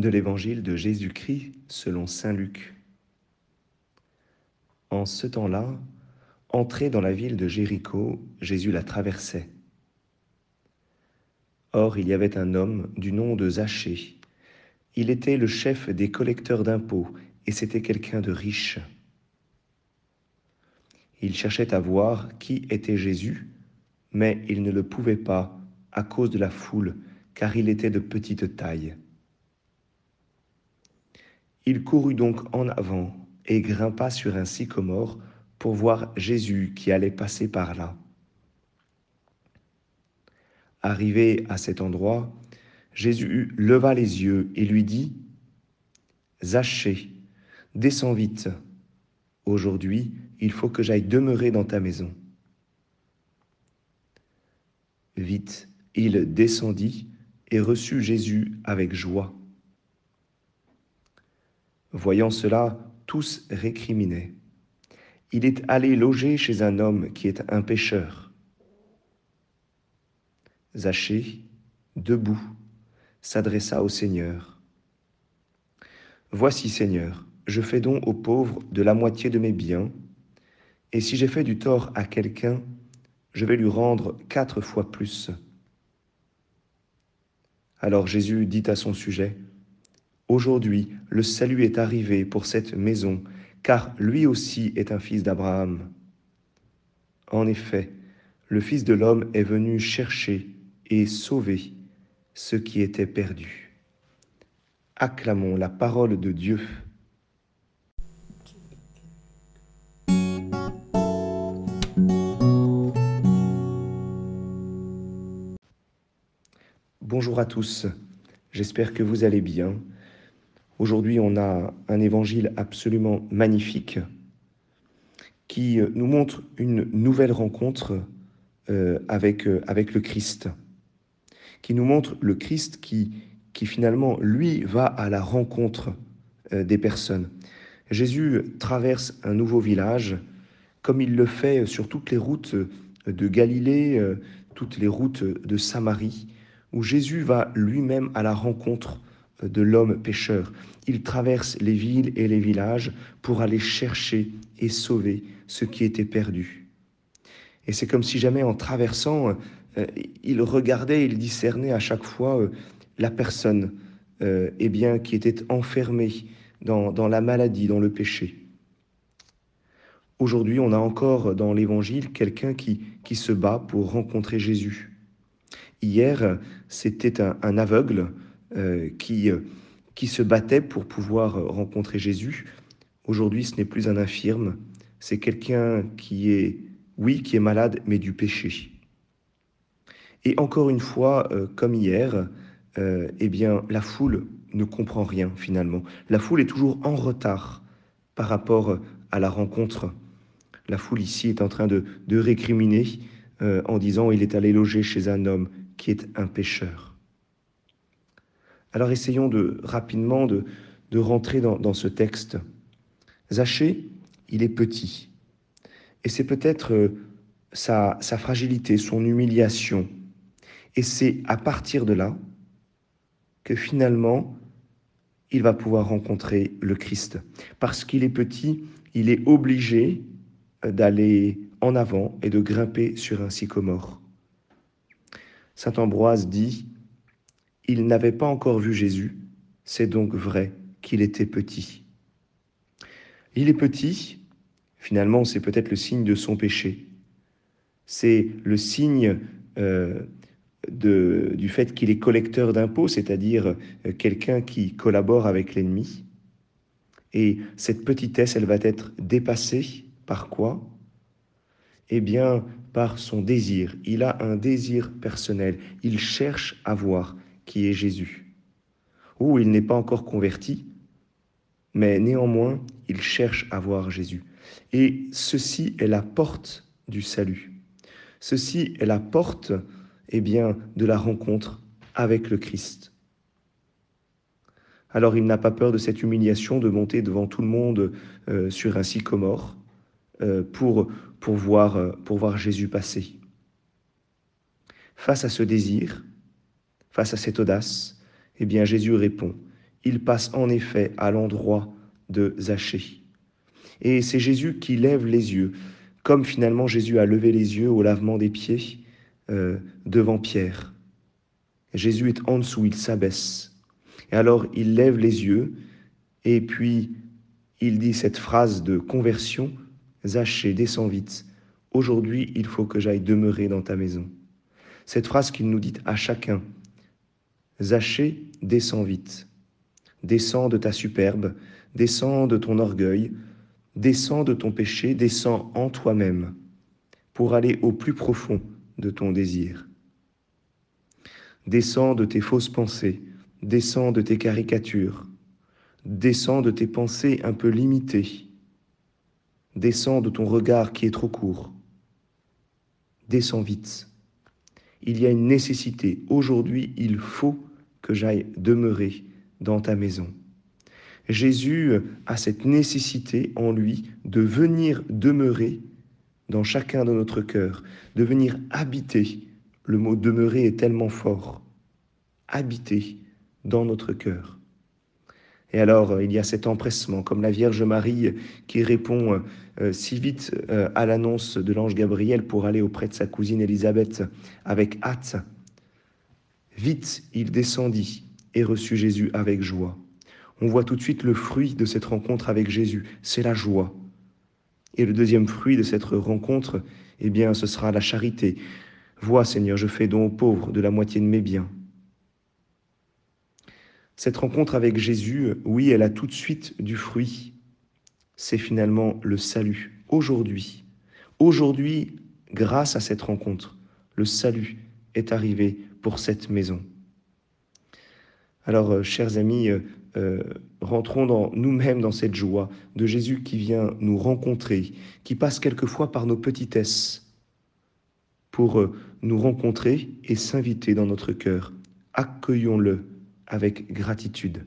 de l'évangile de Jésus-Christ selon Saint Luc. En ce temps-là, entré dans la ville de Jéricho, Jésus la traversait. Or, il y avait un homme du nom de Zachée. Il était le chef des collecteurs d'impôts et c'était quelqu'un de riche. Il cherchait à voir qui était Jésus, mais il ne le pouvait pas à cause de la foule, car il était de petite taille. Il courut donc en avant et grimpa sur un sycomore pour voir Jésus qui allait passer par là. Arrivé à cet endroit, Jésus leva les yeux et lui dit, Zachée, descends vite. Aujourd'hui, il faut que j'aille demeurer dans ta maison. Vite, il descendit et reçut Jésus avec joie. Voyant cela, tous récriminaient. Il est allé loger chez un homme qui est un pécheur. Zachée, debout, s'adressa au Seigneur. Voici, Seigneur, je fais don aux pauvres de la moitié de mes biens, et si j'ai fait du tort à quelqu'un, je vais lui rendre quatre fois plus. Alors Jésus dit à son sujet, Aujourd'hui, le salut est arrivé pour cette maison, car lui aussi est un fils d'Abraham. En effet, le Fils de l'homme est venu chercher et sauver ce qui était perdu. Acclamons la parole de Dieu. Bonjour à tous, j'espère que vous allez bien. Aujourd'hui, on a un évangile absolument magnifique qui euh, nous montre une nouvelle rencontre euh, avec, euh, avec le Christ, qui nous montre le Christ qui, qui finalement, lui, va à la rencontre des personnes. Jésus traverse un nouveau village, comme il le fait sur toutes les routes de Galilée, toutes les routes de Samarie, où Jésus va lui-même à la rencontre de l'homme pécheur. Il traverse les villes et les villages pour aller chercher et sauver ce qui était perdu. Et c'est comme si jamais en traversant, euh, il regardait, il discernait à chaque fois euh, la personne euh, eh bien, qui était enfermée dans, dans la maladie, dans le péché. Aujourd'hui, on a encore dans l'Évangile quelqu'un qui, qui se bat pour rencontrer Jésus. Hier, c'était un, aveugle qui, euh, qui se battait pour pouvoir euh, rencontrer Jésus. Aujourd'hui, ce n'est plus un infirme, c'est quelqu'un qui est, oui, qui est malade, mais du péché. Et encore une fois, comme hier, eh bien, la foule ne comprend rien finalement. La foule est toujours en retard par rapport à la rencontre. La foule ici est en train de, de récriminer en disant il est allé loger chez un homme qui est un pécheur. Alors essayons de rapidement de, de rentrer dans, dans, ce texte. Zachée, il est petit. Et c'est peut-être euh, sa, sa fragilité, son humiliation. Et c'est à partir de là que finalement, il va pouvoir rencontrer le Christ. Parce qu'il est petit, il est obligé euh, d'aller en avant et de grimper sur un sycomore. Saint Ambroise dit il n'avait pas encore vu Jésus, c'est donc vrai qu'il était petit. Il est petit, finalement c'est peut-être le signe de son péché. C'est le signe euh, de, du fait qu'il est collecteur d'impôts, c'est-à-dire euh, quelqu'un qui collabore avec l'ennemi. Et cette petitesse, elle va être dépassée par quoi? Eh bien, par son désir. Il a un désir personnel. Il cherche à voir qui est Jésus. Ou il n'est pas encore converti, mais néanmoins, il cherche à voir Jésus. Et ceci est la porte du salut. Ceci est la porte eh bien, de la rencontre avec le Christ. Alors il n'a pas peur de cette humiliation de monter devant tout le monde euh, sur un sycomore euh, pour, pour, voir, euh, pour voir Jésus passer. Face à ce désir, Face à cette audace, eh bien Jésus répond. il passe en effet à l'endroit de Zachée. Et c'est Jésus qui lève les yeux, comme finalement Jésus a levé les yeux au lavement des pieds euh, devant Pierre. Jésus est en dessous, il s'abaisse. Et alors il lève les yeux et puis il dit cette phrase de conversion, Zachée, descends vite. Aujourd'hui, il faut que j'aille demeurer dans ta maison. Cette phrase qu'il nous dit à chacun, Zachée, descends vite. Descends de ta superbe, descends de ton orgueil, descends de ton péché, descends en toi-même pour aller au plus profond de ton désir. Descends de tes fausses pensées, descends de tes caricatures, descends de tes pensées un peu limitées, descends de ton regard qui est trop court, descends vite. Il y a une nécessité. Aujourd'hui, il faut que j'aille demeurer dans ta maison. Jésus a cette nécessité en lui de venir demeurer dans chacun de notre cœur, de venir habiter. Le mot demeurer est tellement fort. Habiter dans notre cœur. Et alors, il y a cet empressement, comme la Vierge Marie qui répond euh, si vite euh, à l'annonce de l'ange Gabriel pour aller auprès de sa cousine Élisabeth avec hâte. Vite, il descendit et reçut Jésus avec joie. On voit tout de suite le fruit de cette rencontre avec Jésus, c'est la joie. Et le deuxième fruit de cette rencontre, eh bien, ce sera la charité. Vois, Seigneur, je fais don aux pauvres de la moitié de mes biens. Cette rencontre avec Jésus, oui, elle a tout de suite du fruit. C'est finalement le salut. Aujourd'hui, aujourd'hui, grâce à cette rencontre, le salut est arrivé pour cette maison. Alors, euh, chers amis, euh, euh, rentrons dans nous-mêmes dans cette joie de Jésus qui vient nous rencontrer, qui passe quelquefois par nos petitesses pour nous rencontrer et s'inviter dans notre cœur. Accueillons-le avec gratitude.